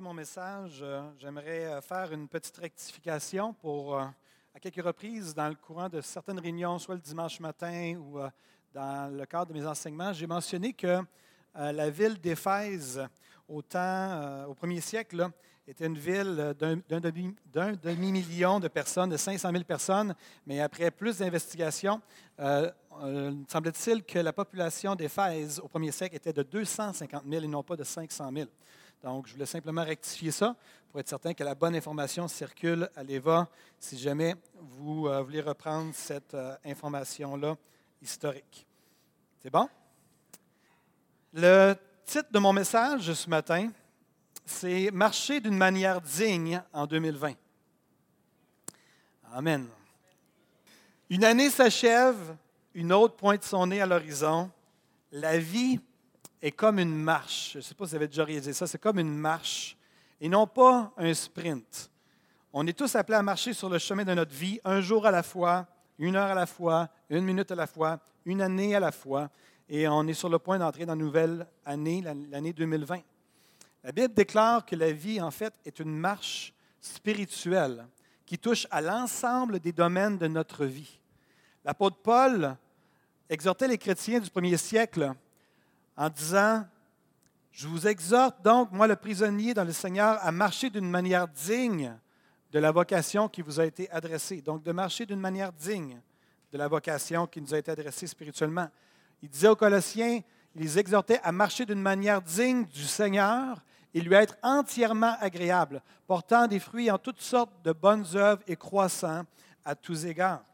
Mon message, euh, j'aimerais euh, faire une petite rectification pour, euh, à quelques reprises, dans le courant de certaines réunions, soit le dimanche matin ou dans le cadre de mes enseignements, j'ai mentionné que la ville d'Éphèse, au temps, au premier siècle, était une ville d'un demi-million de personnes, de 500 000 personnes, mais après plus d'investigations, semble-t-il que la population d'Éphèse au premier siècle était de 250 000 et non pas de 500 000. Donc, je voulais simplement rectifier ça pour être certain que la bonne information circule à l'EVA si jamais vous euh, voulez reprendre cette euh, information-là historique. C'est bon? Le titre de mon message ce matin, c'est Marcher d'une manière digne en 2020. Amen. Une année s'achève, une autre pointe son nez à l'horizon. La vie est comme une marche. Je ne sais pas si vous avez déjà réalisé ça. C'est comme une marche et non pas un sprint. On est tous appelés à marcher sur le chemin de notre vie, un jour à la fois, une heure à la fois, une minute à la fois, une année à la fois. Et on est sur le point d'entrer dans une nouvelle année, l'année 2020. La Bible déclare que la vie, en fait, est une marche spirituelle qui touche à l'ensemble des domaines de notre vie. L'apôtre Paul exhortait les chrétiens du premier siècle en disant, je vous exhorte donc, moi le prisonnier dans le Seigneur, à marcher d'une manière digne de la vocation qui vous a été adressée. Donc de marcher d'une manière digne de la vocation qui nous a été adressée spirituellement. Il disait aux Colossiens, il les exhortait à marcher d'une manière digne du Seigneur et lui être entièrement agréable, portant des fruits en toutes sortes de bonnes œuvres et croissant à tous égards,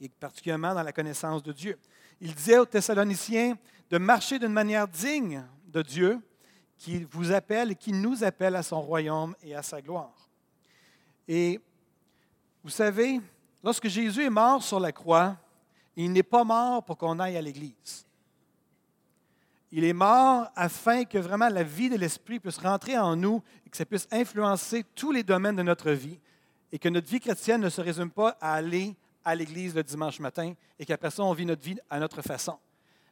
et particulièrement dans la connaissance de Dieu. Il disait aux Thessaloniciens, de marcher d'une manière digne de Dieu qui vous appelle et qui nous appelle à son royaume et à sa gloire. Et vous savez, lorsque Jésus est mort sur la croix, il n'est pas mort pour qu'on aille à l'Église. Il est mort afin que vraiment la vie de l'Esprit puisse rentrer en nous et que ça puisse influencer tous les domaines de notre vie et que notre vie chrétienne ne se résume pas à aller à l'Église le dimanche matin et qu'après ça, on vit notre vie à notre façon.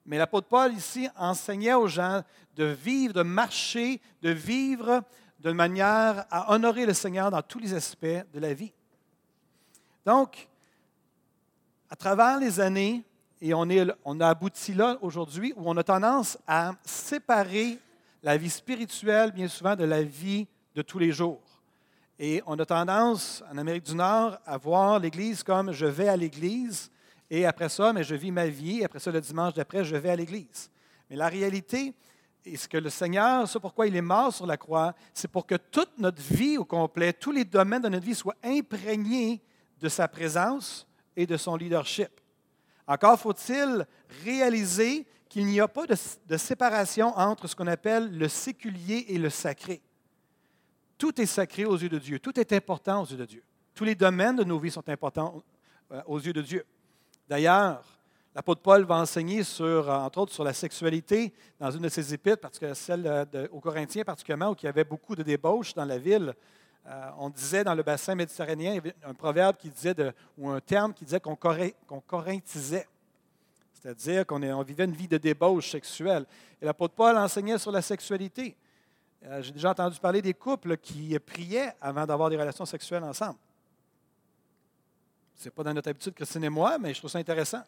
Mais l'apôtre Paul ici enseignait aux gens de vivre, de marcher, de vivre de manière à honorer le Seigneur dans tous les aspects de la vie. Donc, à travers les années, et on, est, on a abouti là aujourd'hui, où on a tendance à séparer la vie spirituelle, bien souvent, de la vie de tous les jours. Et on a tendance, en Amérique du Nord, à voir l'Église comme je vais à l'Église, et après ça, mais je vis ma vie. Après ça, le dimanche d'après, je vais à l'église. Mais la réalité, et ce que le Seigneur, c'est pourquoi il est mort sur la croix, c'est pour que toute notre vie au complet, tous les domaines de notre vie soient imprégnés de sa présence et de son leadership. Encore faut-il réaliser qu'il n'y a pas de, de, séparation entre ce qu'on appelle le séculier et le sacré. Tout est sacré aux yeux de Dieu. Tout est important aux yeux de Dieu. Tous les domaines de nos vies sont importants euh, aux yeux de Dieu. D'ailleurs, l'apôtre Paul va enseigner sur, euh, entre autres, sur la sexualité dans une de ses épîtres, celle de, aux Corinthiens particulièrement, où il y avait beaucoup de débauches dans la ville. Euh, on disait dans le bassin méditerranéen, il y avait un proverbe qui disait, ou un terme qui disait qu'on corinthisait. C'est-à-dire qu'on on vivait une vie de débauche sexuelle. Et l'apôtre Paul enseignait sur la sexualité. Euh, j'ai déjà entendu parler des couples qui priaient avant d'avoir des relations sexuelles ensemble. Ce n'est pas dans notre habitude, Christine et moi, mais je trouve ça intéressant.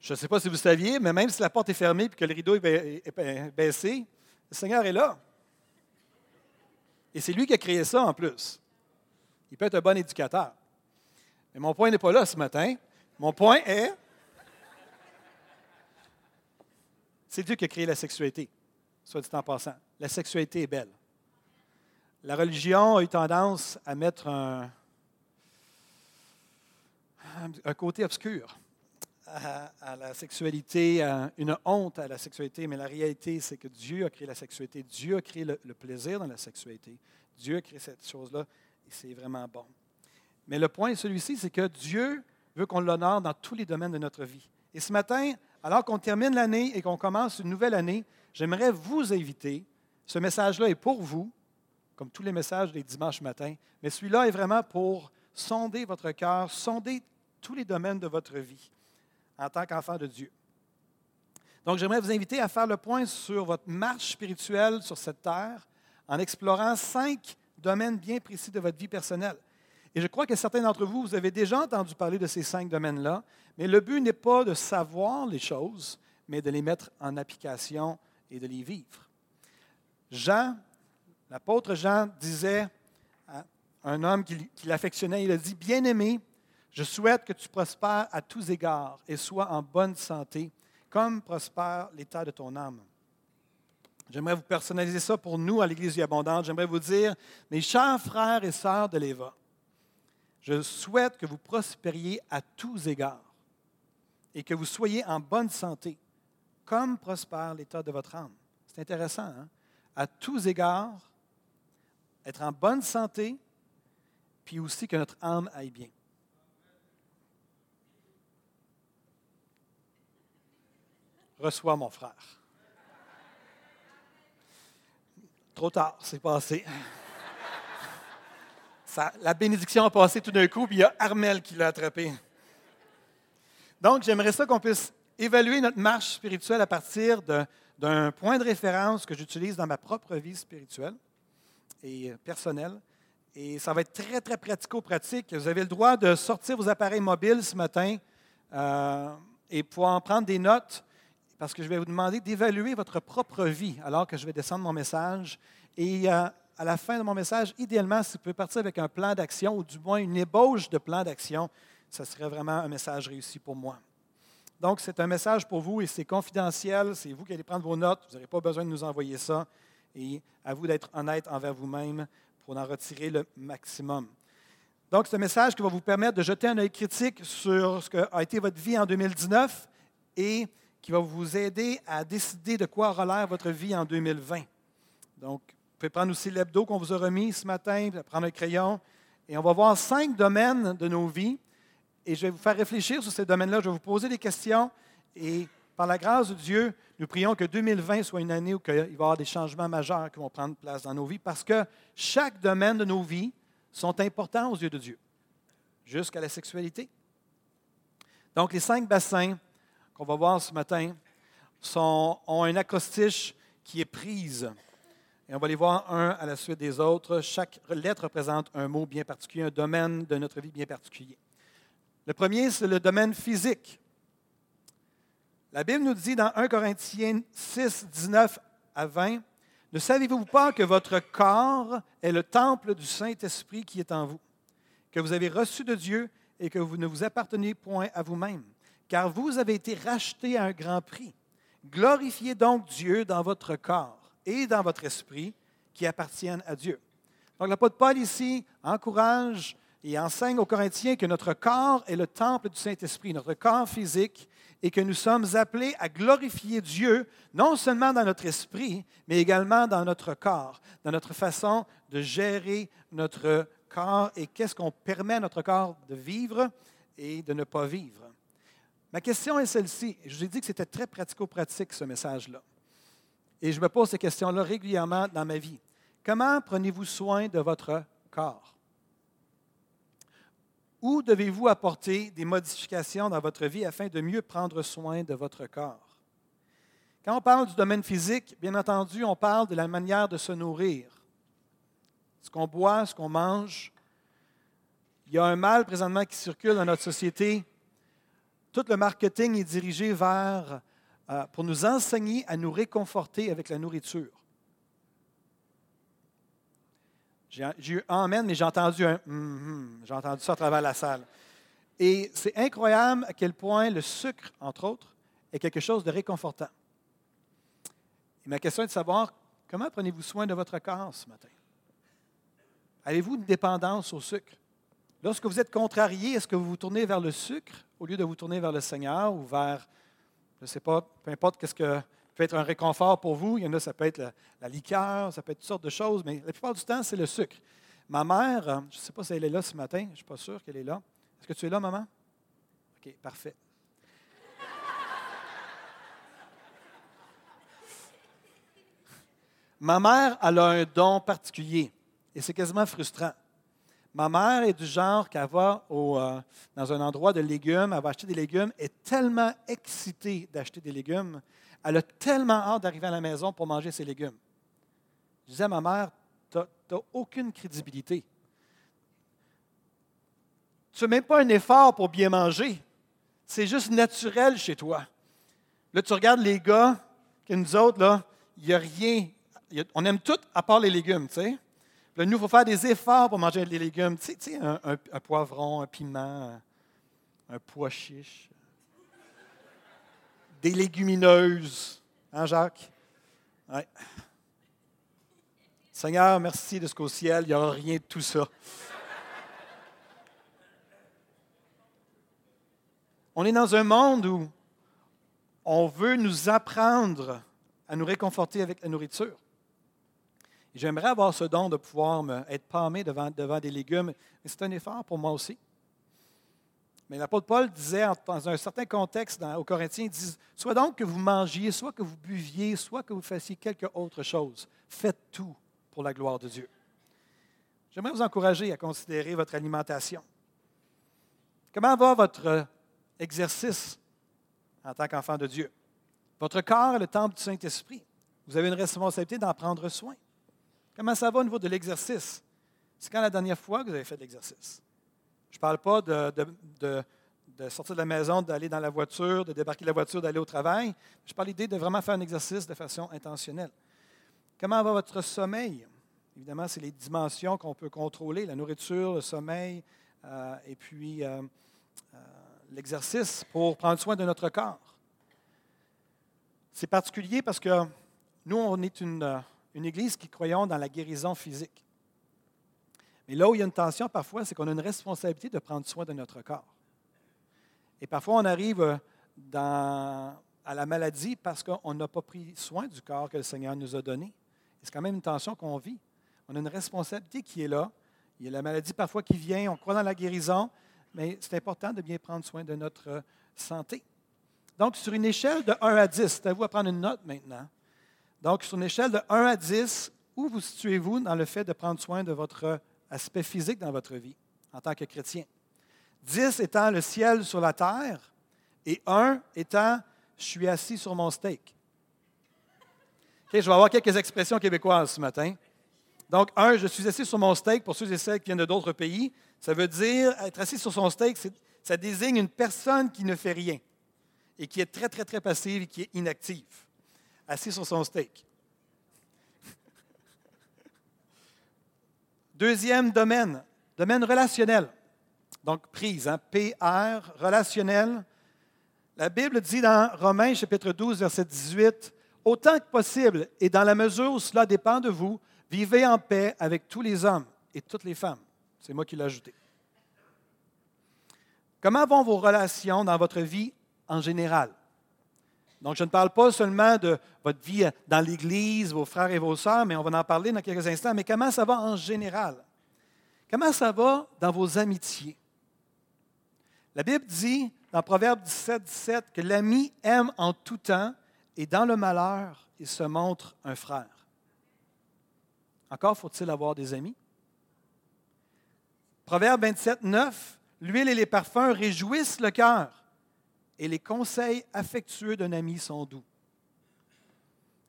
Je ne sais pas si vous saviez, mais même si la porte est fermée et que le rideau est baissé, le Seigneur est là. Et c'est lui qui a créé ça en plus. Il peut être un bon éducateur. Mais mon point n'est pas là ce matin. Mon point est, c'est Dieu qui a créé la sexualité, soit dit en passant. La sexualité est belle. La religion a eu tendance à mettre un, côté obscur à, la sexualité, une honte à la sexualité, mais la réalité, c'est que Dieu a créé la sexualité. Dieu a créé le, plaisir dans la sexualité. Dieu a créé cette chose-là et c'est vraiment bon. Mais le point est celui-ci, c'est que Dieu veut qu'on l'honore dans tous les domaines de notre vie. Et ce matin, alors qu'on termine l'année et qu'on commence une nouvelle année, j'aimerais vous inviter. Ce message-là est pour vous, comme tous les messages des dimanches matins, mais celui-là est vraiment pour sonder votre cœur, sonder tous les domaines de votre vie en tant qu'enfant de Dieu. Donc, j'aimerais vous inviter à faire le point sur votre marche spirituelle sur cette terre en explorant cinq domaines bien précis de votre vie personnelle. Et je crois que certains d'entre vous, vous avez déjà entendu parler de ces cinq domaines-là, mais le but n'est pas de savoir les choses, mais de les mettre en application et de les vivre. Jean, l'apôtre Jean disait à un homme qui, l'affectionnait, il a dit, Bien-aimé, je souhaite que tu prospères à tous égards et sois en bonne santé, comme prospère l'état de ton âme. J'aimerais vous personnaliser ça pour nous à l'Église Abondante. J'aimerais vous dire, mes chers frères et sœurs de l'Éva, je souhaite que vous prospériez à tous égards et que vous soyez en bonne santé, comme prospère l'état de votre âme. C'est intéressant, hein? À tous égards, être en bonne santé, puis aussi que notre âme aille bien. reçois mon frère. Trop tard, c'est passé. la bénédiction a passé tout d'un coup, puis il y a Armel qui l'a attrapé. Donc, j'aimerais ça qu'on puisse évaluer notre marche spirituelle à partir d'un point de référence que j'utilise dans ma propre vie spirituelle et personnelle. Et ça va être très, très pratico-pratique. Vous avez le droit de sortir vos appareils mobiles ce matin euh, et pouvoir en prendre des notes parce que je vais vous demander d'évaluer votre propre vie alors que je vais descendre mon message. Et euh, à la fin de mon message, idéalement, si vous pouvez partir avec un plan d'action ou du moins une ébauche de plan d'action, ça serait vraiment un message réussi pour moi. Donc, c'est un message pour vous et c'est confidentiel. C'est vous qui allez prendre vos notes. Vous n'aurez pas besoin de nous envoyer ça. Et à vous d'être honnête envers vous-même pour en retirer le maximum. Donc, un message qui va vous permettre de jeter un œil critique sur ce qu'a été votre vie en 2019 et qui va vous aider à décider de quoi l'air votre vie en 2020. Donc, vous pouvez prendre aussi l'hebdo qu'on vous a remis ce matin, prendre un crayon, et on va voir cinq domaines de nos vies. Et je vais vous faire réfléchir sur ces domaines-là. Je vais vous poser des questions. Et par la grâce de Dieu, nous prions que 2020 soit une année où il va y avoir des changements majeurs qui vont prendre place dans nos vies, parce que chaque domaine de nos vies sont importants aux yeux de Dieu, jusqu'à la sexualité. Donc, les cinq bassins qu'on va voir ce matin sont, ont un acrostiche qui est prise. Et on va les voir un à la suite des autres. Chaque lettre représente un mot bien particulier, un domaine de notre vie bien particulier. Le premier, c'est le domaine physique. La Bible nous dit dans 1 Corinthiens 6, 19 à 20, Ne savez-vous pas que votre corps est le temple du Saint-Esprit qui est en vous, que vous avez reçu de Dieu et que vous ne vous appartenez point à vous-même? car vous avez été rachetés à un grand prix. Glorifiez donc Dieu dans votre corps et dans votre esprit qui appartiennent à Dieu. Donc l'apôtre Paul ici encourage et enseigne aux Corinthiens que notre corps est le temple du Saint-Esprit, notre corps physique, et que nous sommes appelés à glorifier Dieu, non seulement dans notre esprit, mais également dans notre corps, dans notre façon de gérer notre corps et qu'est-ce qu'on permet à notre corps de vivre et de ne pas vivre. Ma question est celle-ci. Je vous ai dit que c'était très pratico-pratique, ce message-là. Et je me pose ces questions-là régulièrement dans ma vie. Comment prenez-vous soin de votre corps? Où devez-vous apporter des modifications dans votre vie afin de mieux prendre soin de votre corps? Quand on parle du domaine physique, bien entendu, on parle de la manière de se nourrir. Ce qu'on boit, ce qu'on mange. Il y a un mal présentement qui circule dans notre société tout le marketing est dirigé vers, euh, pour nous enseigner à nous réconforter avec la nourriture. J'ai eu Amen, mais j'ai entendu un mm-hmm. j'ai entendu ça à travers la salle. Et c'est incroyable à quel point le sucre, entre autres, est quelque chose de réconfortant. Et ma question est de savoir comment prenez-vous soin de votre corps ce matin? Avez-vous une dépendance au sucre? Lorsque vous êtes contrarié, est-ce que vous vous tournez vers le sucre au lieu de vous tourner vers le Seigneur ou vers, je ne sais pas, peu importe qu'est-ce que peut être un réconfort pour vous. Il y en a, ça peut être la, liqueur, ça peut être toutes sortes de choses, mais la plupart du temps, c'est le sucre. Ma mère, euh, je ne sais pas si elle est là ce matin, je ne suis pas sûr qu'elle est là. Est-ce que tu es là, maman? OK, parfait. Ma mère, elle a un don particulier et c'est quasiment frustrant. Ma mère est du genre qui va euh, dans un endroit de légumes, elle va acheter des légumes, est tellement excitée d'acheter des légumes, elle a tellement hâte d'arriver à la maison pour manger ses légumes. Je disais à ma mère, tu n'as aucune crédibilité. Tu ne fais même pas un effort pour bien manger. C'est juste naturel chez toi. Là, tu regardes les gars, que nous autres, là, il n'y a rien. on aime tout à part les légumes, tu sais. Là, nous, il faut faire des efforts pour manger les légumes. Tu sais, un, poivron, un piment, un, pois chiche, des légumineuses. Hein, Jacques? Seigneur, merci de ce qu'au ciel, il n'y aura rien de tout ça. On est dans un monde où on veut nous apprendre à nous réconforter avec la nourriture. J'aimerais avoir ce don de pouvoir être pâmé devant, devant des légumes, mais c'est un effort pour moi aussi. Mais l'apôtre Paul disait, dans un certain contexte dans, aux Corinthiens, il dit, soit donc que vous mangiez, soit que vous buviez, soit que vous fassiez quelque autre chose. Faites tout pour la gloire de Dieu. J'aimerais vous encourager à considérer votre alimentation. Comment va votre exercice en tant qu'enfant de Dieu? Votre corps est le temple du Saint-Esprit. Vous avez une responsabilité d'en prendre soin. Comment ça va au niveau de l'exercice? C'est quand la dernière fois que vous avez fait de l'exercice? Je ne parle pas de, sortir de la maison, d'aller dans la voiture, de débarquer de la voiture, d'aller au travail. Je parle l'idée de vraiment faire un exercice de façon intentionnelle. Comment va votre sommeil? Évidemment, c'est les dimensions qu'on peut contrôler, la nourriture, le sommeil, euh, et puis euh, euh, l'exercice pour prendre soin de notre corps. C'est particulier parce que nous, on est une une Église qui croyons dans la guérison physique. Mais là où il y a une tension parfois, c'est qu'on a une responsabilité de prendre soin de notre corps. Et parfois, on arrive euh, à la maladie parce qu'on n'a pas pris soin du corps que le Seigneur nous a donné. C'est quand même une tension qu'on vit. On a une responsabilité qui est là. Il y a la maladie parfois qui vient, on croit dans la guérison, mais c'est important de bien prendre soin de notre santé. Donc, sur une échelle de 1 à 10, c'est à vous à prendre une note maintenant. Donc, sur une échelle de 1 à 10, où vous situez-vous dans le fait de prendre soin de votre aspect physique dans votre vie en tant que chrétien? 10 étant le ciel sur la terre et 1 étant je suis assis sur mon steak. je vais avoir quelques expressions québécoises ce matin. Donc, 1, je suis assis sur mon steak pour ceux et celles qui viennent d'autres pays. Ça veut dire être assis sur son steak, ça désigne une personne qui ne fait rien et qui est très, très, très passive et qui est inactive assis sur son steak. Deuxième domaine, domaine relationnel. Donc, prise, hein, PR, relationnel. La Bible dit dans Romains chapitre 12, verset 18, Autant que possible, et dans la mesure où cela dépend de vous, vivez en paix avec tous les hommes et toutes les femmes. C'est moi qui l'ai ajouté. Comment vont vos relations dans votre vie en général? Donc, je ne parle pas seulement de votre vie dans l'Église, vos frères et vos sœurs, mais on va en parler dans quelques instants. Mais comment ça va en général? Comment ça va dans vos amitiés? La Bible dit dans Proverbe 17, 17 que l'ami aime en tout temps et dans le malheur, il se montre un frère. Encore faut-il avoir des amis? Proverbe 27, 9, l'huile et les parfums réjouissent le cœur et les conseils affectueux d'un ami sont doux.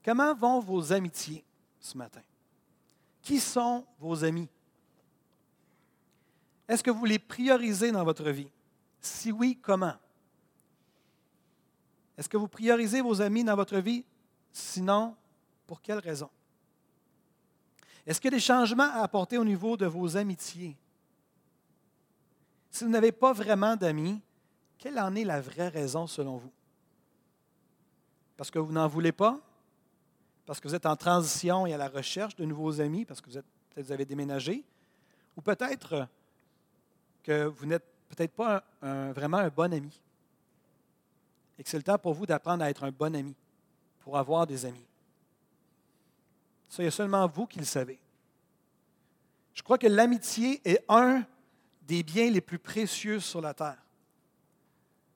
Comment vont vos amitiés ce matin? Qui sont vos amis? Est-ce que vous les priorisez dans votre vie? Si oui, comment? Est-ce que vous priorisez vos amis dans votre vie? Sinon, pour quelles raisons? Est-ce qu'il y a des changements à apporter au niveau de vos amitiés? Si vous n'avez pas vraiment d'amis, quelle en est la vraie raison selon vous? Parce que vous n'en voulez pas? Parce que vous êtes en transition et à la recherche de nouveaux amis, parce que vous, êtes, vous avez déménagé? Ou peut-être que vous n'êtes peut-être pas vraiment un bon ami. Et que c'est le temps pour vous d'apprendre à être un bon ami, pour avoir des amis. Ça, il y a seulement vous qui le savez. Je crois que l'amitié est un des biens les plus précieux sur la terre.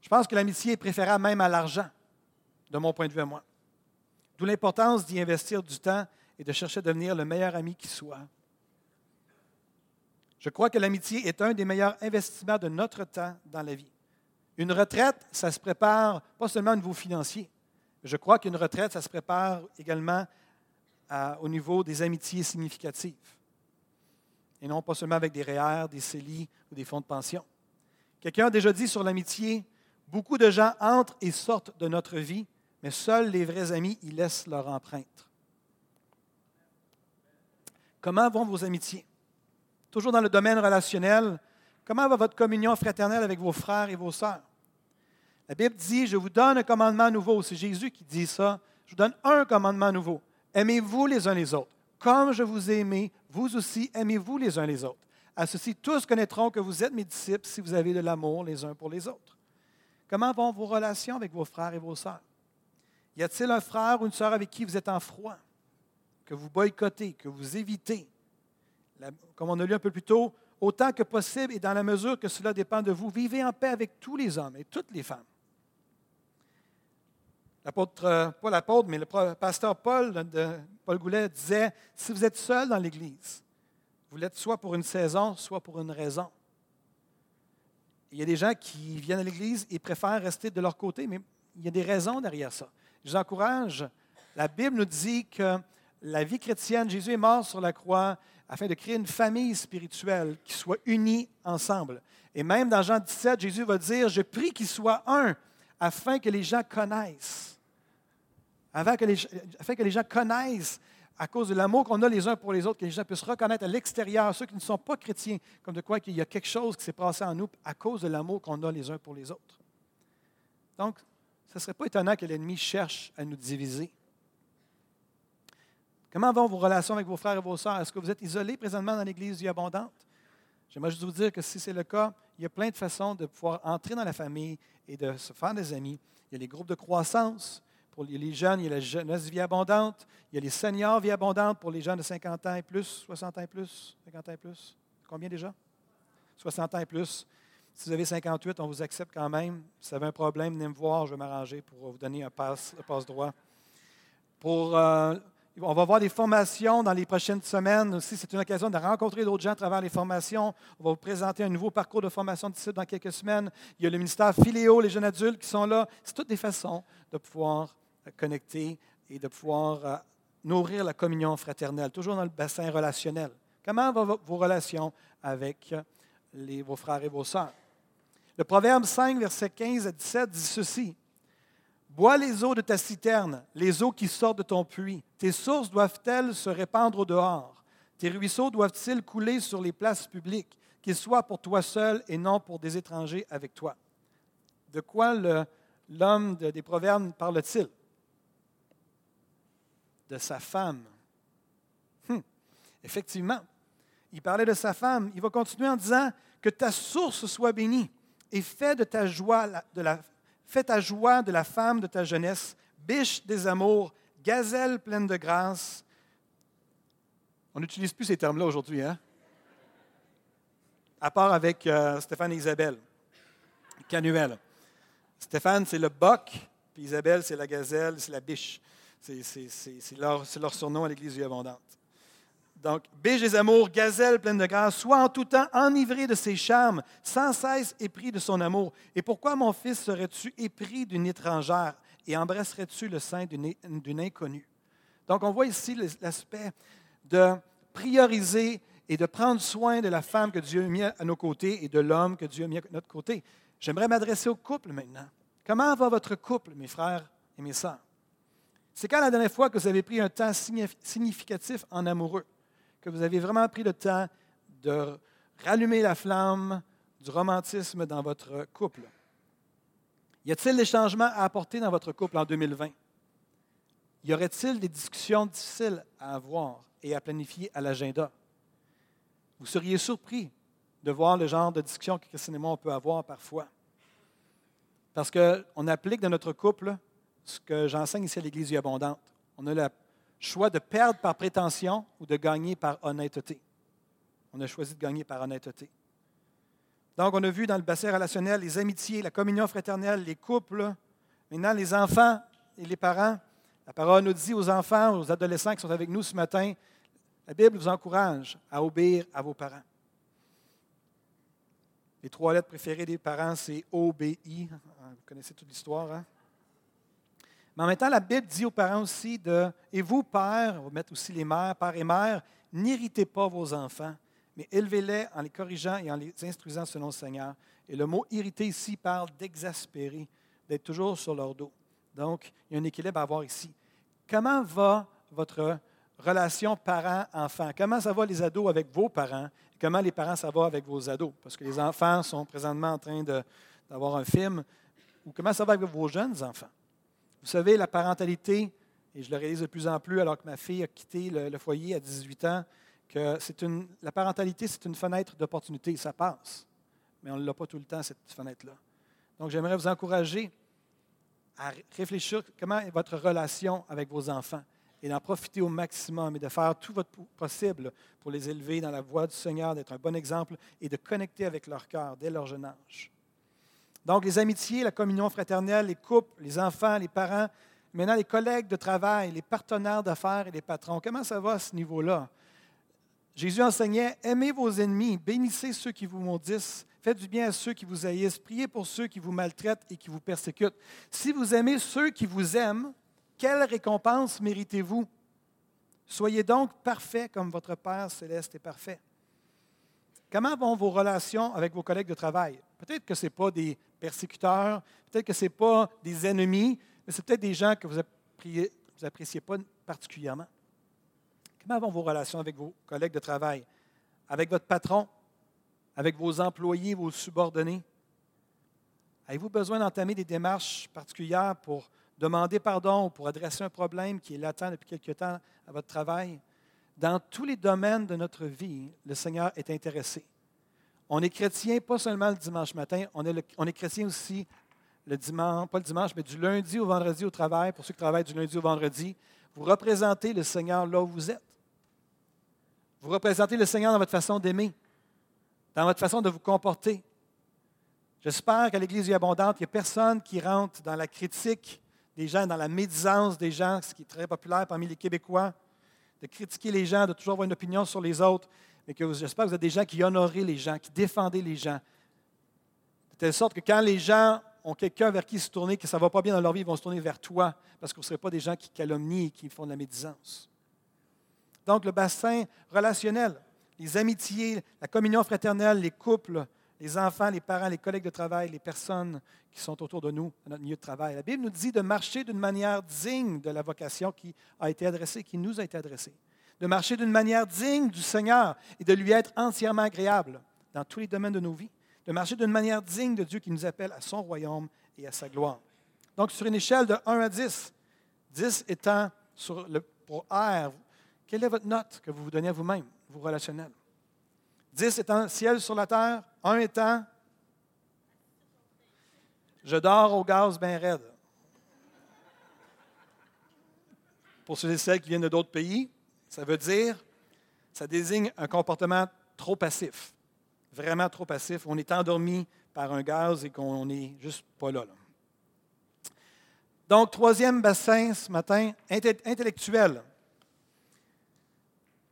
Je pense que l'amitié est préférable même à l'argent, de mon point de vue à moi. D'où l'importance d'y investir du temps et de chercher à devenir le meilleur ami qui soit. Je crois que l'amitié est un des meilleurs investissements de notre temps dans la vie. Une retraite, ça se prépare pas seulement au niveau financier. Je crois qu'une retraite, ça se prépare également au niveau des amitiés significatives. Et non pas seulement avec des REER, des CELI ou des fonds de pension. Quelqu'un a déjà dit sur l'amitié, beaucoup de gens entrent et sortent de notre vie, mais seuls les vrais amis y laissent leur empreinte. Comment vont vos amitiés? Toujours dans le domaine relationnel, comment va votre communion fraternelle avec vos frères et vos sœurs? La Bible dit, je vous donne un commandement nouveau. C'est Jésus qui dit ça. Je vous donne un commandement nouveau. Aimez-vous les uns les autres. Comme je vous ai aimé, vous aussi aimez-vous les uns les autres. À ceci, tous connaîtront que vous êtes mes disciples si vous avez de l'amour les uns pour les autres. Comment vont vos relations avec vos frères et vos sœurs? Y a-t-il un frère ou une sœur avec qui vous êtes en froid, que vous boycottez, que vous évitez? Comme on a lu un peu plus tôt, autant que possible et dans la mesure que cela dépend de vous, vivez en paix avec tous les hommes et toutes les femmes. L'apôtre, euh, pas l'apôtre, mais le pasteur Paul, de, Paul Goulet disait, si vous êtes seul dans l'Église, vous l'êtes soit pour une saison, soit pour une raison. Il y a des gens qui viennent à l'Église et préfèrent rester de leur côté, mais il y a des raisons derrière ça. Je encourage. La Bible nous dit que la vie chrétienne, Jésus est mort sur la croix afin de créer une famille spirituelle qui soit unie ensemble. Et même dans Jean 17, Jésus va dire, je prie qu'ils soient un afin que les gens connaissent. Afin que les gens connaissent à cause de l'amour qu'on a les uns pour les autres, que les gens puissent reconnaître à l'extérieur, ceux qui ne sont pas chrétiens, comme de quoi qu'il y a quelque chose qui s'est passé en nous à cause de l'amour qu'on a les uns pour les autres. Donc, ce ne serait pas étonnant que l'ennemi cherche à nous diviser. Comment vont vos relations avec vos frères et vos sœurs? Est-ce que vous êtes isolés présentement dans l'Église vie abondante? J'aimerais juste vous dire que si c'est le cas, il y a plein de façons de pouvoir entrer dans la famille et de se faire des amis. Il y a les groupes de croissance. Pour les jeunes, il y a la jeunesse vie abondante. Il y a les seniors vie abondante pour les jeunes de 50 ans et plus, 60 ans et plus, 50 ans et plus. Combien déjà? 60 ans et plus. Si vous avez 58, on vous accepte quand même. Si vous avez un problème, venez me voir, je vais m'arranger pour vous donner un passe, passe droit. Pour, euh, on va avoir des formations dans les prochaines semaines aussi. C'est une occasion de rencontrer d'autres gens à travers les formations. On va vous présenter un nouveau parcours de formation de dans quelques semaines. Il y a le ministère Philéo, les jeunes adultes qui sont là. C'est toutes des façons de pouvoir connecter et de pouvoir euh, nourrir la communion fraternelle, toujours dans le bassin relationnel. Comment vont vos relations avec vos frères et vos sœurs? Le Proverbe 5, verset 15 à 17 dit ceci. Bois les eaux de ta citerne, les eaux qui sortent de ton puits. Tes sources doivent-elles se répandre au dehors? Tes ruisseaux doivent-ils couler sur les places publiques, qu'ils soient pour toi seul et non pour des étrangers avec toi? De quoi l'homme des Proverbes parle-t-il? De sa femme. Hum, effectivement, il parlait de sa femme. Il va continuer en disant que ta source soit bénie et fais de ta joie, de la, fais ta joie de la femme de ta jeunesse, biche des amours, gazelle pleine de grâce. On n'utilise plus ces termes-là aujourd'hui, hein? À part avec euh, Stéphane et Isabelle, Canuel. Stéphane, c'est le boc, puis Isabelle, c'est la gazelle, c'est la biche. C'est leur, surnom à l'Église du Abondante. Donc, biche des amours, gazelle pleine de grâce, sois en tout temps enivré de ses charmes, sans cesse épris de son amour. Et pourquoi, mon fils, serais-tu épris d'une étrangère et embrasserais-tu le sein d'une inconnue? Donc, on voit ici l'aspect de prioriser et de prendre soin de la femme que Dieu a mis à nos côtés et de l'homme que Dieu a mis à notre côté. J'aimerais m'adresser au couple maintenant. Comment va votre couple, mes frères et mes sœurs? C'est quand la dernière fois que vous avez pris un temps significatif en amoureux? que vous avez vraiment pris le temps de rallumer la flamme du romantisme dans votre couple? Y a-t-il des changements à apporter dans votre couple en 2020? Y aurait-il des discussions difficiles à avoir et à planifier à l'agenda? Vous seriez surpris de voir le genre de discussion que Christine et moi, on peut avoir parfois. Parce qu'on applique dans notre couple ce que j'enseigne ici à l'Église vie abondante. On a le choix de perdre par prétention ou de gagner par honnêteté. On a choisi de gagner par honnêteté. Donc, on a vu dans le bassin relationnel les amitiés, la communion fraternelle, les couples, maintenant les enfants et les parents. La parole nous dit aux enfants, aux adolescents qui sont avec nous ce matin, la Bible vous encourage à obéir à vos parents. Les trois lettres préférées des parents, c'est OBI. Vous connaissez toute l'histoire. Hein? Mais en même temps, la Bible dit aux parents aussi de Et vous, pères, on va mettre aussi les mères, pères et mères, n'irritez pas vos enfants, mais élevez-les en les corrigeant et en les instruisant selon le Seigneur. Et le mot irriter ici parle d'exaspérer, d'être toujours sur leur dos. Donc, il y a un équilibre à avoir ici. Comment va votre relation parent-enfant? Comment ça va les ados avec vos parents? Comment les parents, ça va avec vos ados? Parce que les enfants sont présentement en train d'avoir un film. Ou comment ça va avec vos jeunes enfants? Vous savez, la parentalité, et je le réalise de plus en plus alors que ma fille a quitté le, foyer à 18 ans, que une, la parentalité, c'est une fenêtre d'opportunité. Ça passe. Mais on ne l'a pas tout le temps, cette fenêtre-là. Donc, j'aimerais vous encourager à réfléchir comment est votre relation avec vos enfants et d'en profiter au maximum et de faire tout votre possible pour les élever dans la voie du Seigneur, d'être un bon exemple et de connecter avec leur cœur dès leur jeune âge. Donc, les amitiés, la communion fraternelle, les couples, les enfants, les parents, maintenant les collègues de travail, les partenaires d'affaires et les patrons. Comment ça va à ce niveau-là? Jésus enseignait Aimez vos ennemis, bénissez ceux qui vous maudissent, faites du bien à ceux qui vous haïssent, priez pour ceux qui vous maltraitent et qui vous persécutent. Si vous aimez ceux qui vous aiment, quelle récompense méritez-vous? Soyez donc parfaits comme votre Père céleste est parfait. Comment vont vos relations avec vos collègues de travail? Peut-être que ce n'est pas des persécuteurs, peut-être que ce n'est pas des ennemis, mais c'est peut-être des gens que vous n'appréciez pas particulièrement. Comment vont vos relations avec vos collègues de travail? Avec votre patron? Avec vos employés, vos subordonnés? Avez-vous besoin d'entamer des démarches particulières pour demander pardon pour adresser un problème qui est latent depuis quelque temps à votre travail? Dans tous les domaines de notre vie, le Seigneur est intéressé. On est chrétien pas seulement le dimanche matin, on est, est chrétien aussi le dimanche, pas le dimanche, mais du lundi au vendredi au travail, pour ceux qui travaillent du lundi au vendredi. Vous représentez le Seigneur là où vous êtes. Vous représentez le Seigneur dans votre façon d'aimer, dans votre façon de vous comporter. J'espère qu'à l'Église abondante, il n'y a personne qui rentre dans la critique des gens dans la médisance des gens, ce qui est très populaire parmi les Québécois, de critiquer les gens, de toujours avoir une opinion sur les autres, mais que j'espère que vous êtes des gens qui honoraient les gens, qui défendaient les gens. De telle sorte que quand les gens ont quelqu'un vers qui se tourner, que ça ne va pas bien dans leur vie, ils vont se tourner vers toi, parce que vous ne serez pas des gens qui calomnient et qui font de la médisance. Donc, le bassin relationnel, les amitiés, la communion fraternelle, les couples, les enfants, les parents, les collègues de travail, les personnes qui sont autour de nous, dans notre milieu de travail. La Bible nous dit de marcher d'une manière digne de la vocation qui a été adressée, qui nous a été adressée. De marcher d'une manière digne du Seigneur et de lui être entièrement agréable dans tous les domaines de nos vies. De marcher d'une manière digne de Dieu qui nous appelle à son royaume et à sa gloire. Donc, sur une échelle de 1 à 10, 10 étant sur le, pour R, quelle est votre note que vous vous donnez à vous-même, vous relationnel? 10 étant ciel sur la terre, 1 étant je dors au gaz bien raide. Pour ceux et celles qui viennent d'autres pays, ça veut dire, ça désigne un comportement trop passif, vraiment trop passif. On est endormi par un gaz et qu'on n'est juste pas là. Donc, troisième bassin ce matin, intellectuel.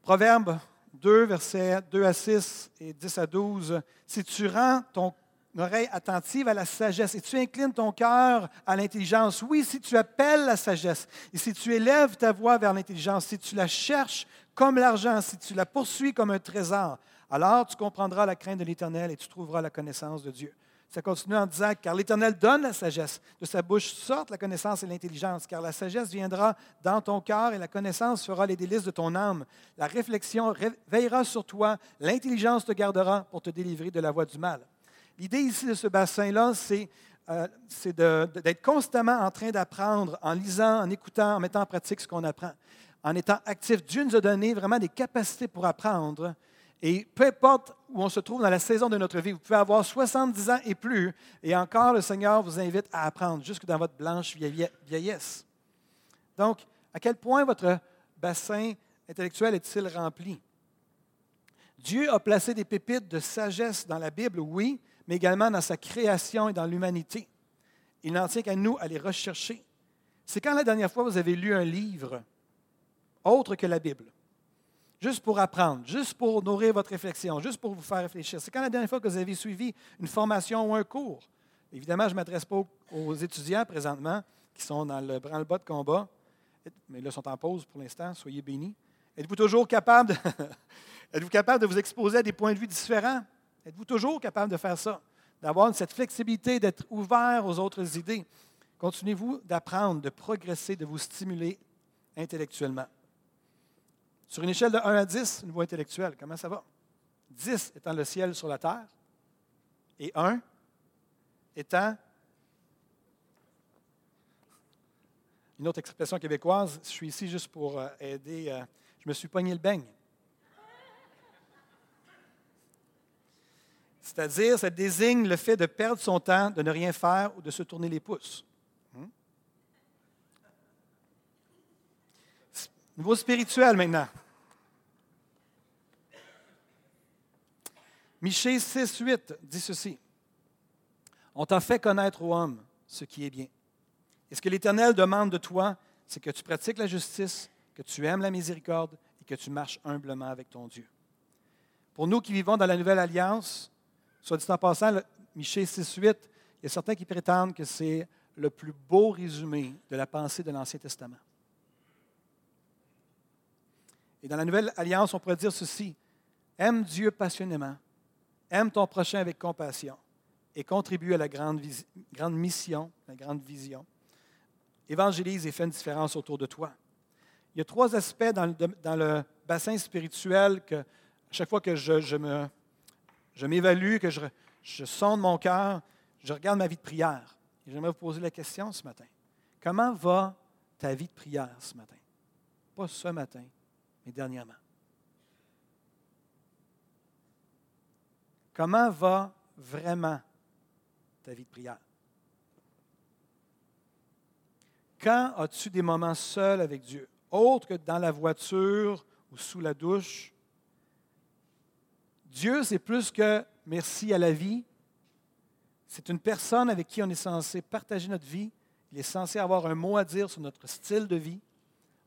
Proverbe 2, versets 2 à 6 et 10 à 12. Si tu rends ton oreille attentive à la sagesse et tu inclines ton cœur à l'intelligence, oui, si tu appelles la sagesse et si tu élèves ta voix vers l'intelligence, si tu la cherches comme l'argent, si tu la poursuis comme un trésor, alors tu comprendras la crainte de l'Éternel et tu trouveras la connaissance de Dieu. Ça continue en disant, car l'Éternel donne la sagesse. De sa bouche sortent la connaissance et l'intelligence, car la sagesse viendra dans ton cœur et la connaissance fera les délices de ton âme. La réflexion veillera sur toi, l'intelligence te gardera pour te délivrer de la voie du mal. L'idée ici de ce bassin-là, c'est euh, d'être constamment en train d'apprendre, en lisant, en écoutant, en mettant en pratique ce qu'on apprend, en étant actif. Dieu nous a donné vraiment des capacités pour apprendre Et peu importe où on se trouve dans la saison de notre vie, vous pouvez avoir 70 ans et plus, et encore le Seigneur vous invite à apprendre jusque dans votre blanche vieillesse. Donc, à quel point votre bassin intellectuel est-il rempli? Dieu a placé des pépites de sagesse dans la Bible, oui, mais également dans sa création et dans l'humanité. Il n'en tient qu'à nous à les rechercher. C'est quand la dernière fois vous avez lu un livre autre que la Bible, juste pour apprendre, juste pour nourrir votre réflexion, juste pour vous faire réfléchir. C'est quand la dernière fois que vous avez suivi une formation ou un cours? Évidemment, je ne m'adresse pas aux étudiants présentement qui sont dans le branle-bas de combat, mais là, sont en pause pour l'instant. Soyez bénis. Êtes-vous toujours capable Êtes-vous capable de vous exposer à des points de vue différents? Êtes-vous toujours capable de faire ça? D'avoir cette flexibilité, d'être ouvert aux autres idées? Continuez-vous d'apprendre, de progresser, de vous stimuler intellectuellement? Sur une échelle de 1 à 10, niveau intellectuel, comment ça va? 10 étant le ciel sur la terre et 1 étant une autre expression québécoise. Je suis ici juste pour euh, aider. Euh, je me suis pogné le beigne. C'est-à-dire, ça désigne le fait de perdre son temps, de ne rien faire ou de se tourner les pouces. Hmm? Niveau spirituel maintenant. Michée 6, 8 dit ceci. On t'a fait connaître aux hommes ce qui est bien. Et ce que l'Éternel demande de toi, c'est que tu pratiques la justice, que tu aimes la miséricorde et que tu marches humblement avec ton Dieu. Pour nous qui vivons dans la nouvelle alliance, Soit dit en passant, Michée 6.8, il y a certains qui prétendent que c'est le plus beau résumé de la pensée de l'Ancien Testament. Et dans la Nouvelle Alliance, on pourrait dire ceci. Aime Dieu passionnément, aime ton prochain avec compassion et contribue à la grande, mission, la grande vision. Évangélise et fais une différence autour de toi. Il y a trois aspects dans le, le bassin spirituel que, à chaque fois que je me je m'évalue, que je, sonde mon cœur, je regarde ma vie de prière. Et j'aimerais vous poser la question ce matin. Comment va ta vie de prière ce matin? Pas ce matin, mais dernièrement. Comment va vraiment ta vie de prière? Quand as-tu des moments seuls avec Dieu, autres que dans la voiture ou sous la douche, Dieu, c'est plus que merci à la vie. C'est une personne avec qui on est censé partager notre vie. Il est censé avoir un mot à dire sur notre style de vie.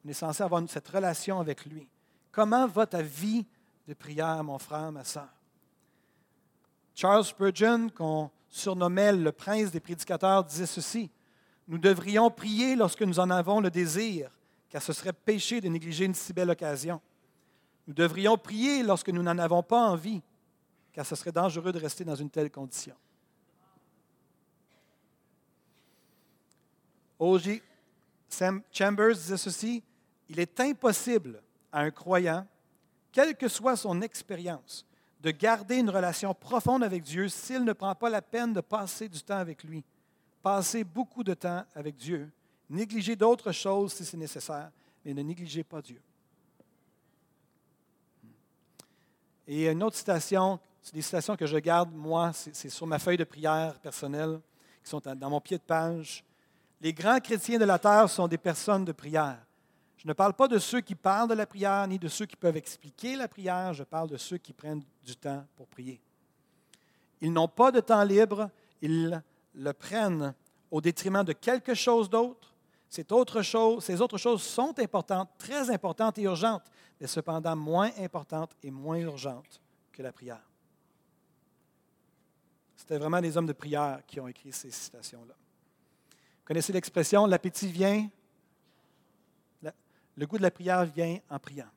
On est censé avoir cette relation avec lui. Comment va ta vie de prière, mon frère, ma soeur? Charles Spurgeon, qu'on surnommait le prince des prédicateurs, disait ceci. Nous devrions prier lorsque nous en avons le désir, car ce serait péché de négliger une si belle occasion. Nous devrions prier lorsque nous n'en avons pas envie, car ce serait dangereux de rester dans une telle condition. Sam Chambers disait ceci, il est impossible à un croyant, quelle que soit son expérience, de garder une relation profonde avec Dieu s'il ne prend pas la peine de passer du temps avec lui. Passer beaucoup de temps avec Dieu. Négliger d'autres choses si c'est nécessaire, mais ne négligez pas Dieu. Et une autre citation, c'est des citations que je garde, moi, c'est sur ma feuille de prière personnelle, qui sont dans mon pied de page. Les grands chrétiens de la terre sont des personnes de prière. Je ne parle pas de ceux qui parlent de la prière, ni de ceux qui peuvent expliquer la prière, je parle de ceux qui prennent du temps pour prier. Ils n'ont pas de temps libre, ils le prennent au détriment de quelque chose d'autre. Ces autres choses, ces autres choses sont importantes, très importantes et urgentes, mais cependant moins importante et moins urgente que la prière. C'était vraiment des hommes de prière qui ont écrit ces citations-là. Vous connaissez l'expression l'appétit vient, le goût de la prière vient en priant.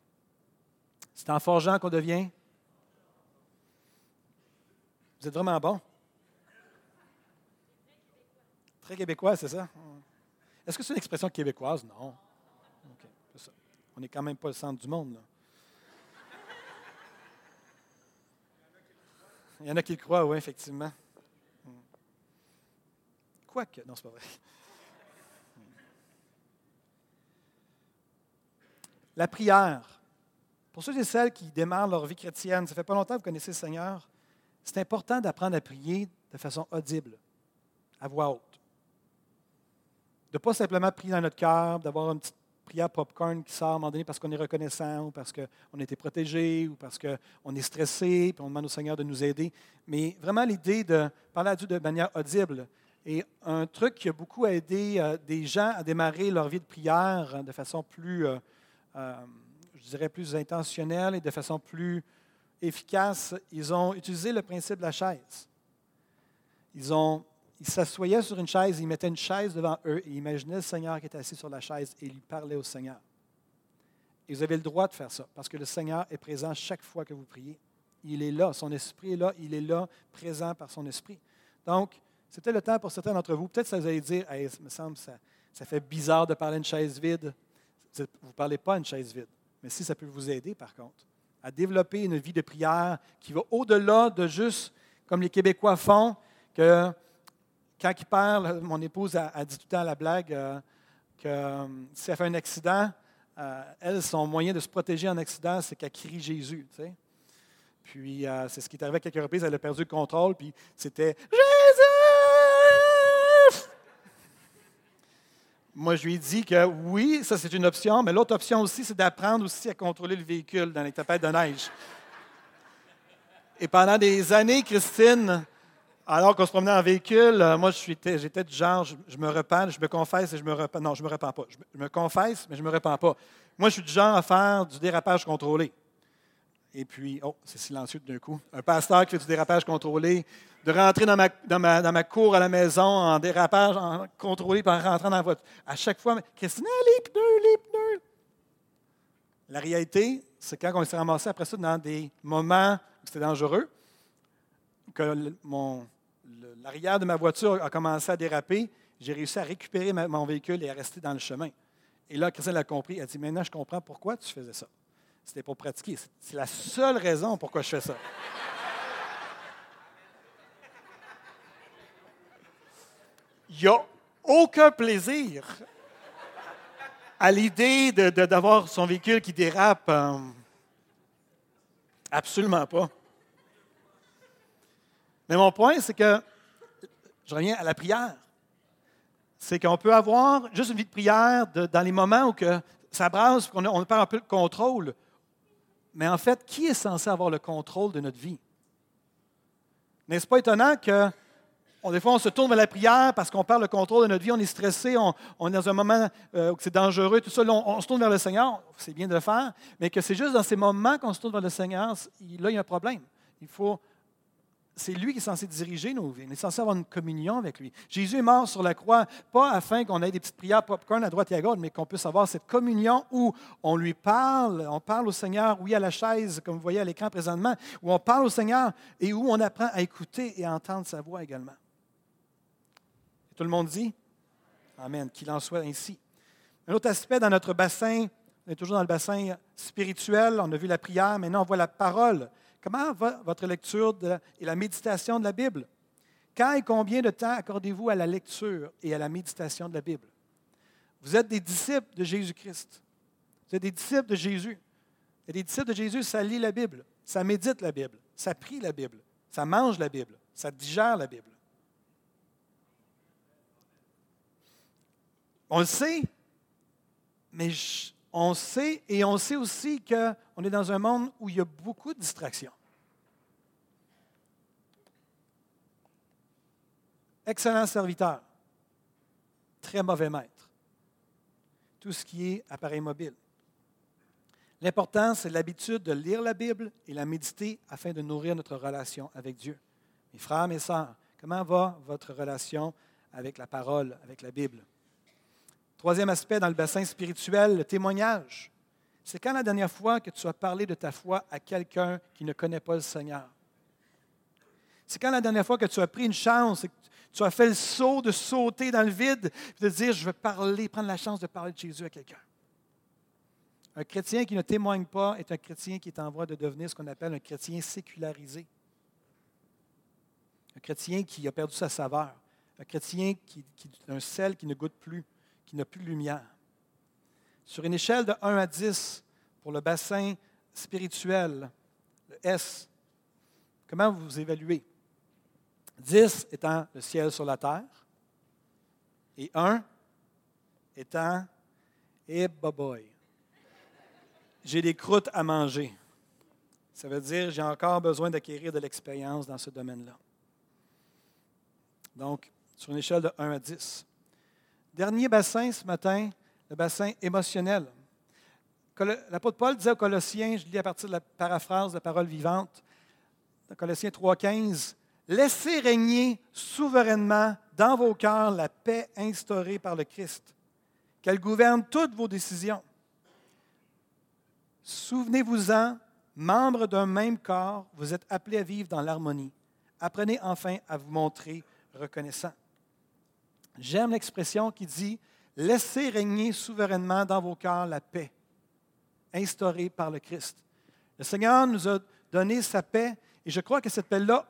C'est en forgeant qu'on devient. Vous êtes vraiment bon? Très québécois, c'est ça? Est-ce que c'est une expression québécoise? Non. On n'est quand même pas le centre du monde. Là. Il y en a qui le croient, oui, effectivement. Quoique, non, c'est pas vrai. La prière pour ceux et celles qui démarrent leur vie chrétienne, ça fait pas longtemps que vous connaissez le Seigneur, c'est important d'apprendre à prier de façon audible, à voix haute. De ne pas simplement prier dans notre cœur, d'avoir une petite prière popcorn qui sort à un moment donné parce qu'on est reconnaissant ou parce qu'on a été protégé ou parce qu'on est stressé, puis on demande au Seigneur de nous aider. Mais vraiment l'idée de parler à Dieu de manière audible. Et un truc qui a beaucoup aidé euh, des gens à démarrer leur vie de prière de façon plus, euh, euh, je dirais, plus intentionnelle et de façon plus efficace, ils ont utilisé le principe de la chaise. Ils ont ils s'assoyaient sur une chaise, ils mettaient une chaise devant eux et imaginaient le Seigneur qui était assis sur la chaise et ils parlaient au Seigneur. Et vous avez le droit de faire ça parce que le Seigneur est présent chaque fois que vous priez. Il est là, son esprit est là, il est là, présent par son esprit. Donc, c'était le temps pour certains d'entre vous. Peut-être que vous allez dire, hey, ça me semble, ça, ça fait bizarre de parler à une chaise vide. Vous ne parlez pas à une chaise vide. Mais si ça peut vous aider, par contre, à développer une vie de prière qui va au-delà de juste, comme les Québécois font, que quand il parle, mon épouse a, dit tout le temps la blague euh, que euh, si elle fait un accident, euh, elle, son moyen de se protéger en accident, c'est qu'elle crie Jésus. Puis c'est ce qui est arrivé à quelques reprises, elle a perdu le contrôle, puis c'était Jésus! Moi, je lui ai dit que oui, ça c'est une option, mais l'autre option aussi, c'est d'apprendre aussi à contrôler le véhicule dans les tempêtes de neige. Et pendant des années, Christine, alors qu'on se promenait en véhicule, euh, moi, j'étais du genre, je, me repens, je me confesse et je me repens. Non, je me repens pas. Je me, confesse, mais je me repens pas. Moi, je suis du genre à faire du dérapage contrôlé. Et puis, oh, c'est silencieux d'un coup. Un pasteur qui fait du dérapage contrôlé, de rentrer dans ma, dans ma, cour à la maison en dérapage en contrôlé par rentrant dans la voiture. À chaque fois, Christine, les pneus, les pneus? La réalité, c'est quand on s'est ramassé après ça dans des moments où c'était dangereux, que mon, l'arrière de ma voiture a commencé à déraper. J'ai réussi à récupérer mon véhicule et à rester dans le chemin. Et là, Christine a compris. Elle a dit Maintenant, je comprends pourquoi tu faisais ça. C'était pour pratiquer. C'est la seule raison pourquoi je fais ça. Il n'y a aucun plaisir à l'idée d'avoir son véhicule qui dérape. Euh, absolument pas. Mais mon point, c'est que je reviens à la prière. C'est qu'on peut avoir juste une vie de prière dans les moments où que ça brasse, qu'on on perd un peu le contrôle. Mais en fait, qui est censé avoir le contrôle de notre vie? N'est-ce pas étonnant que des fois, on se tourne vers la prière parce qu'on perd le contrôle de notre vie, on est stressé, on, est dans un moment euh, où c'est dangereux, tout ça. on, se tourne vers le Seigneur, c'est bien de le faire, mais que c'est juste dans ces moments qu'on se tourne vers le Seigneur, là, il y a un problème. Il faut c'est lui qui est censé diriger nos vies. On est censé avoir une communion avec lui. Jésus est mort sur la croix, pas afin qu'on ait des petites prières popcorn à droite et à gauche, mais qu'on puisse avoir cette communion où on lui parle, on parle au Seigneur, oui, à la chaise, comme vous voyez à l'écran présentement, où on parle au Seigneur et où on apprend à écouter et à entendre sa voix également. tout le monde dit Amen, qu'il en soit ainsi. Un autre aspect dans notre bassin, on est toujours dans le bassin spirituel, on a vu la prière, maintenant on voit la parole. Comment va votre lecture et la méditation de la Bible? Quand et combien de temps accordez-vous à la lecture et à la méditation de la Bible? Vous êtes des disciples de Jésus-Christ. Vous êtes des disciples de Jésus. Et des disciples de Jésus, ça lit la Bible, ça médite la Bible, ça prie la Bible, ça mange la Bible, ça digère la Bible. On le sait, mais on sait et on sait aussi qu'on est dans un monde où il y a beaucoup de distractions. Excellent serviteur, très mauvais maître. Tout ce qui est appareil mobile. L'important, c'est l'habitude de lire la Bible et la méditer afin de nourrir notre relation avec Dieu. Mes frères, mes sœurs, comment va votre relation avec la parole, avec la Bible? Troisième aspect dans le bassin spirituel, le témoignage. C'est quand la dernière fois que tu as parlé de ta foi à quelqu'un qui ne connaît pas le Seigneur? C'est quand la dernière fois que tu as pris une chance que tu as fait le saut de sauter dans le vide et de dire, je veux parler, prendre la chance de parler de Jésus à quelqu'un? Un chrétien qui ne témoigne pas est un chrétien qui est en voie de devenir ce qu'on appelle un chrétien sécularisé. Un chrétien qui a perdu sa saveur. Un chrétien qui, qui un sel qui ne goûte plus qui n'a plus de lumière. Sur une échelle de 1 à 10 pour le bassin spirituel, le S, comment vous évaluez? 10 étant le ciel sur la terre et 1 étant et boy. J'ai des croûtes à manger. Ça veut dire j'ai encore besoin d'acquérir de l'expérience dans ce domaine-là. Donc, sur une échelle de 1 à 10. Dernier bassin ce matin, le bassin émotionnel. L'apôtre Paul disait aux Colossiens, je lis à partir de la paraphrase de la parole vivante, dans Colossiens 3,15, Laissez régner souverainement dans vos cœurs la paix instaurée par le Christ, qu'elle gouverne toutes vos décisions. Souvenez-vous-en, membres d'un même corps, vous êtes appelés à vivre dans l'harmonie. Apprenez enfin à vous montrer reconnaissant. J'aime l'expression qui dit Laissez régner souverainement dans vos cœurs la paix, instaurée par le Christ. Le Seigneur nous a donné sa paix et je crois que cette paix-là,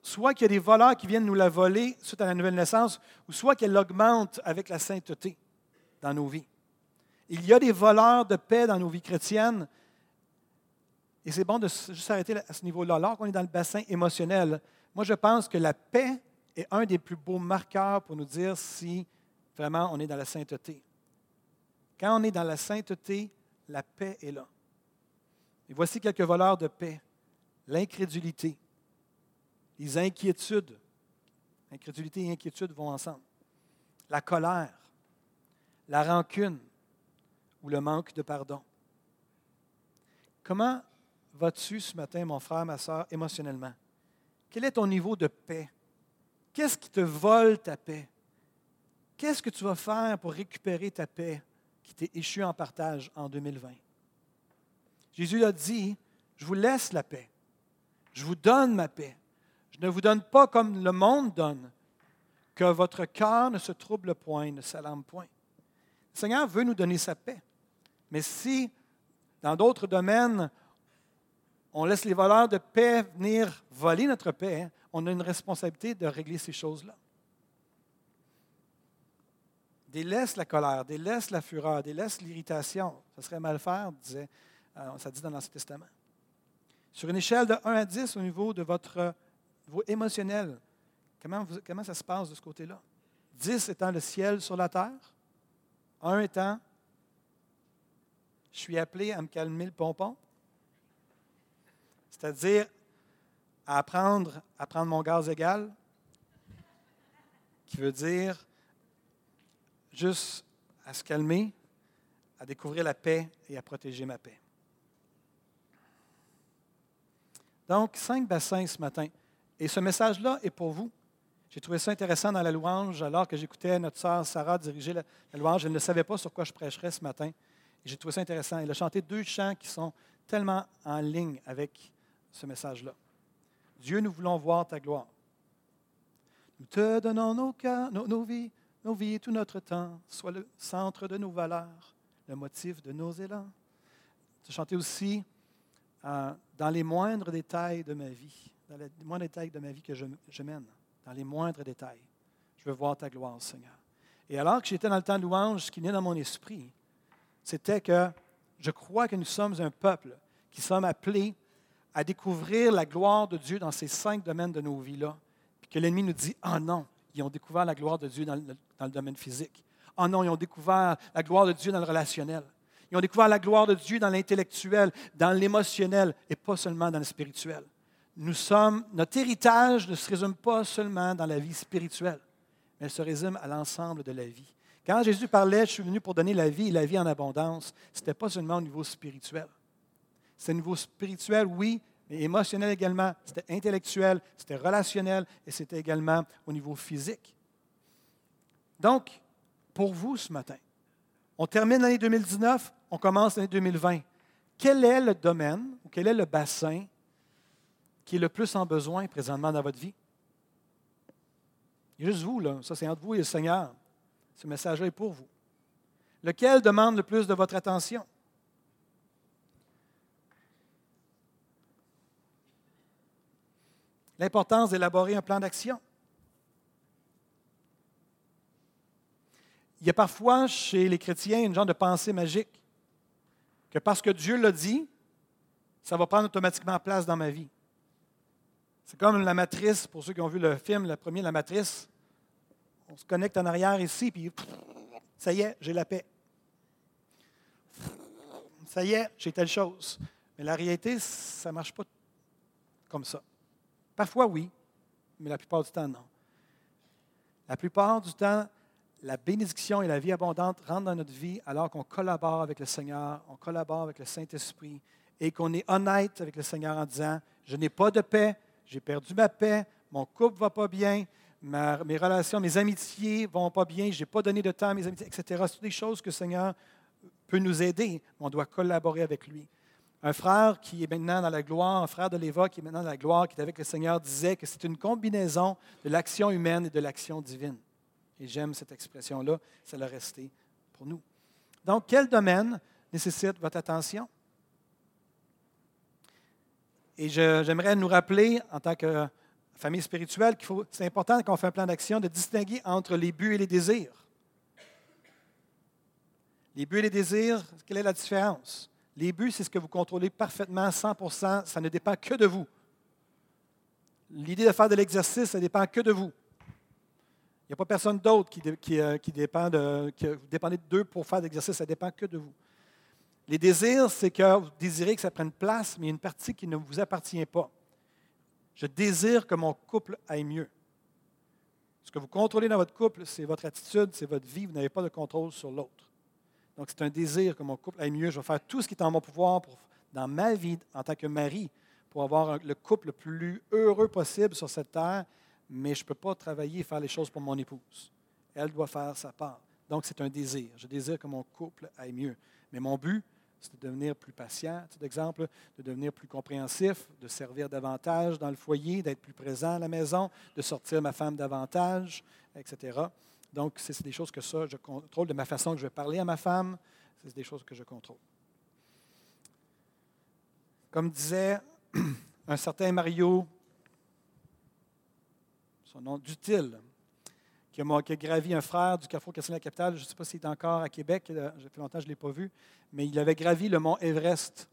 soit qu'il y a des voleurs qui viennent nous la voler suite à la nouvelle naissance, ou soit qu'elle augmente avec la sainteté dans nos vies. Il y a des voleurs de paix dans nos vies chrétiennes, et c'est bon de juste arrêter à ce niveau-là. Alors qu'on est dans le bassin émotionnel, moi je pense que la paix est un des plus beaux marqueurs pour nous dire si vraiment on est dans la sainteté. Quand on est dans la sainteté, la paix est là. Et voici quelques voleurs de paix. L'incrédulité, les inquiétudes. Incrédulité et inquiétude vont ensemble. La colère, la rancune ou le manque de pardon. Comment vas-tu ce matin, mon frère, ma soeur, émotionnellement? Quel est ton niveau de paix? Qu'est-ce qui te vole ta paix? Qu'est-ce que tu vas faire pour récupérer ta paix qui t'est échue en partage en 2020? Jésus a dit, je vous laisse la paix. Je vous donne ma paix. Je ne vous donne pas comme le monde donne, que votre cœur ne se trouble point, ne s'alarme point. Le Seigneur veut nous donner sa paix. Mais si, dans d'autres domaines, on laisse les voleurs de paix venir voler notre paix, on a une responsabilité de régler ces choses-là. Délaisse la colère, délaisse la fureur, délaisse l'irritation. Ça serait mal faire, disait, euh, ça dit dans l'Ancien Testament. Sur une échelle de 1 à 10 au niveau de votre niveau émotionnel, comment, comment ça se passe de ce côté-là? 10 étant le ciel sur la terre, 1 étant je suis appelé à me calmer le pompon, c'est-à-dire à apprendre à prendre mon gaz égal, qui veut dire juste à se calmer, à découvrir la paix et à protéger ma paix. Donc, cinq bassins ce matin. Et ce message-là est pour vous. J'ai trouvé ça intéressant dans la louange, alors que j'écoutais notre sœur Sarah diriger la, louange. Elle ne savait pas sur quoi je prêcherais ce matin. J'ai trouvé ça intéressant. Elle a chanté deux chants qui sont tellement en ligne avec ce message-là. Dieu, nous voulons voir ta gloire. Nous te donnons nos cœurs, nos, vies, nos vies, tout notre temps, soit le centre de nos valeurs, le motif de nos élans. Tu chantais aussi euh, dans les moindres détails de ma vie, dans les moindres détails de ma vie que je, je, mène, dans les moindres détails. Je veux voir ta gloire, Seigneur. Et alors que j'étais dans le temps de louange, ce qui venait dans mon esprit, c'était que je crois que nous sommes un peuple qui sommes appelés à découvrir la gloire de Dieu dans ces cinq domaines de nos vies-là, puis que l'ennemi nous dit Ah non, ils ont découvert la gloire de Dieu dans le, domaine physique. Ah non, ils ont découvert la gloire de Dieu dans le relationnel. Ils ont découvert la gloire de Dieu dans l'intellectuel, dans l'émotionnel et pas seulement dans le spirituel. Nous sommes, notre héritage ne se résume pas seulement dans la vie spirituelle, mais se résume à l'ensemble de la vie. Quand Jésus parlait, je suis venu pour donner la vie et la vie en abondance, ce n'était pas seulement au niveau spirituel. C'est un niveau spirituel, oui, mais émotionnel également. C'était intellectuel, c'était relationnel et c'était également au niveau physique. Donc, pour vous ce matin, on termine l'année 2019, on commence l'année 2020. Quel est le domaine ou quel est le bassin qui est le plus en besoin présentement dans votre vie? Il y a juste vous, là. Ça, c'est entre vous et le Seigneur. Ce message-là est pour vous. Lequel demande le plus de votre attention? L'importance d'élaborer un plan d'action. Il y a parfois chez les chrétiens une genre de pensée magique, que parce que Dieu l'a dit, ça va prendre automatiquement place dans ma vie. C'est comme la matrice, pour ceux qui ont vu le film, le premier, la matrice. On se connecte en arrière ici, puis ça y est, j'ai la paix. Ça y est, j'ai telle chose. Mais la réalité, ça ne marche pas comme ça. Parfois, oui, mais la plupart du temps, non. La plupart du temps, la bénédiction et la vie abondante rentrent dans notre vie alors qu'on collabore avec le Seigneur, on collabore avec le Saint-Esprit et qu'on est honnête avec le Seigneur en disant, je n'ai pas de paix, j'ai perdu ma paix, mon couple ne va pas bien, mes relations, mes amitiés ne vont pas bien, je n'ai pas donné de temps à mes amitiés, etc. C'est des choses que le Seigneur peut nous aider, on doit collaborer avec lui. Un frère qui est maintenant dans la gloire, un frère de l'Éva qui est maintenant dans la gloire, qui est avec le Seigneur, disait que c'est une combinaison de l'action humaine et de l'action divine. Et j'aime cette expression-là, ça l'a resté pour nous. Donc, quel domaine nécessite votre attention? Et j'aimerais nous rappeler, en tant que famille spirituelle, qu'il faut, c'est important quand on fait un plan d'action de distinguer entre les buts et les désirs. Les buts et les désirs, quelle est la différence? Les buts, c'est ce que vous contrôlez parfaitement, 100% ça ne dépend que de vous. L'idée de faire de l'exercice, ça ne dépend que de vous. Il n'y a pas personne d'autre qui, qui, euh, qui, dépend de, que vous dépendez d'eux pour faire de l'exercice, ça ne dépend que de vous. Les désirs, c'est que vous désirez que ça prenne place, mais il y a une partie qui ne vous appartient pas. Je désire que mon couple aille mieux. Ce que vous contrôlez dans votre couple, c'est votre attitude, c'est votre vie. Vous n'avez pas de contrôle sur l'autre. Donc, c'est un désir que mon couple aille mieux. Je vais faire tout ce qui est en mon pouvoir dans ma vie en tant que mari pour avoir le couple le plus heureux possible sur cette terre, mais je ne peux pas travailler et faire les choses pour mon épouse. Elle doit faire sa part. Donc, c'est un désir. Je désire que mon couple aille mieux. Mais mon but, c'est de devenir plus patient, d'exemple, de devenir plus compréhensif, de servir davantage dans le foyer, d'être plus présent à la maison, de sortir ma femme davantage, etc. Donc, c'est des choses que ça, je contrôle de ma façon que je vais parler à ma femme, c'est des choses que je contrôle. Comme disait un certain Mario, son nom d'utile, qui a, gravi un frère du Carrefour Casino la capitale. Je ne sais pas s'il est encore à Québec, ça euh, fait longtemps que je ne l'ai pas vu, mais il avait gravi le mont Everest.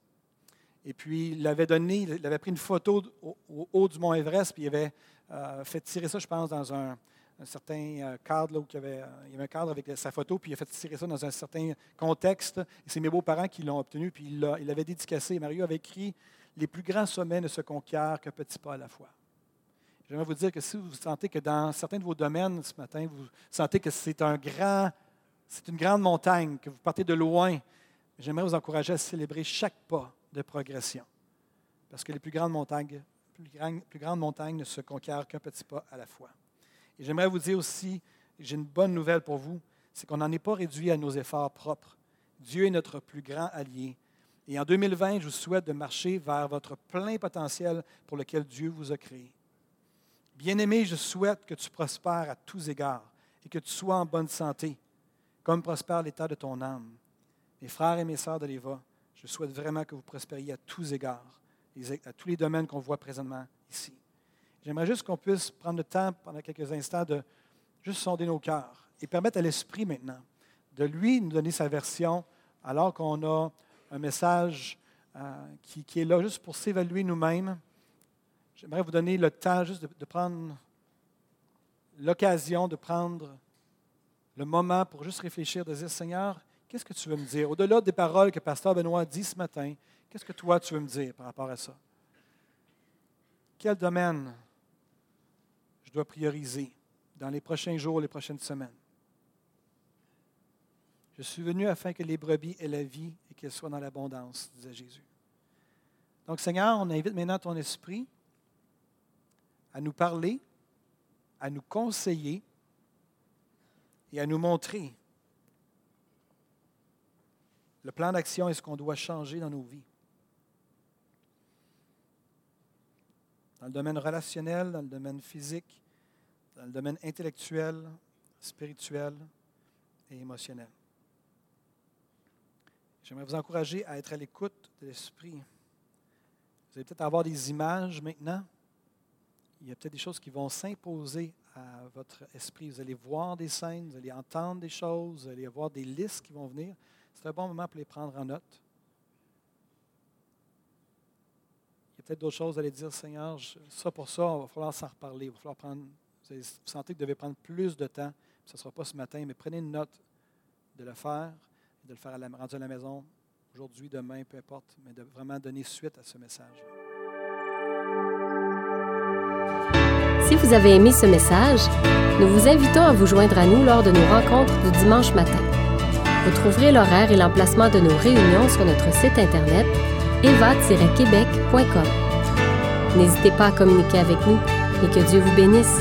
Et puis, il avait donné, il avait pris une photo au, haut du mont Everest, puis il avait euh, fait tirer ça, je pense, dans un, certain euh, cadre, là, où il y, avait, avait, un cadre avec sa photo, puis il a fait tirer ça dans un certain contexte. Et c'est mes beaux-parents qui l'ont obtenu, puis il l'avait dédicacé. Mario avait écrit Les plus grands sommets ne se conquièrent qu'un petit pas à la fois. J'aimerais vous dire que si vous sentez que dans certains de vos domaines ce matin, vous sentez que c'est un une grande montagne, que vous partez de loin, j'aimerais vous encourager à célébrer chaque pas de progression. Parce que les plus grandes montagnes, plus grandes, montagnes ne se conquièrent qu'un petit pas à la fois. Et j'aimerais vous dire aussi, j'ai une bonne nouvelle pour vous, c'est qu'on n'en est pas réduit à nos efforts propres. Dieu est notre plus grand allié. Et en 2020, je vous souhaite de marcher vers votre plein potentiel pour lequel Dieu vous a créé. Bien-aimé, je souhaite que tu prospères à tous égards et que tu sois en bonne santé, comme prospère l'état de ton âme. Mes frères et mes sœurs de l'Éva, je souhaite vraiment que vous prospériez à tous égards, à tous les domaines qu'on voit présentement ici. J'aimerais juste qu'on puisse prendre le temps pendant quelques instants de juste sonder nos cœurs et permettre à l'Esprit maintenant de lui nous donner sa version alors qu'on a un message euh, qui, est là juste pour s'évaluer nous-mêmes J'aimerais vous donner le temps juste de, prendre l'occasion de prendre le moment pour juste réfléchir, de dire, Seigneur, qu'est-ce que tu veux me dire? Au-delà des paroles que Pasteur Benoît dit ce matin, qu'est-ce que toi tu veux me dire par rapport à ça? Quel domaine dois prioriser dans les prochains jours, les prochaines semaines? Je suis venu afin que les brebis aient la vie et qu'elles soient dans l'abondance, disait Jésus. Donc, Seigneur, on invite maintenant ton esprit à nous parler, à nous conseiller et à nous montrer le plan d'action et ce qu'on doit changer dans nos vies. Dans le domaine relationnel, dans le domaine physique, dans le domaine intellectuel, spirituel et émotionnel. J'aimerais vous encourager à être à l'écoute de l'Esprit. Vous allez peut-être avoir des images maintenant il y a peut-être des choses qui vont s'imposer à votre esprit. Vous allez voir des scènes, vous allez entendre des choses, vous allez avoir des listes qui vont venir. C'est un bon moment pour les prendre en note. peut-être d'autres choses à aller dire, Seigneur, ça pour ça, il va falloir s'en reparler. Il va falloir prendre. Vous, sentez que vous devez prendre plus de temps. Ce ne sera pas ce matin, mais prenez une note de le faire, de le faire à la, rendu à la maison, aujourd'hui, demain, peu importe, mais de vraiment donner suite à ce message. Si vous avez aimé ce message, nous vous invitons à vous joindre à nous lors de nos rencontres du dimanche matin. Vous trouverez l'horaire et l'emplacement de nos réunions sur notre site internet eva-québec.com. N'hésitez pas à communiquer avec nous et que Dieu vous bénisse.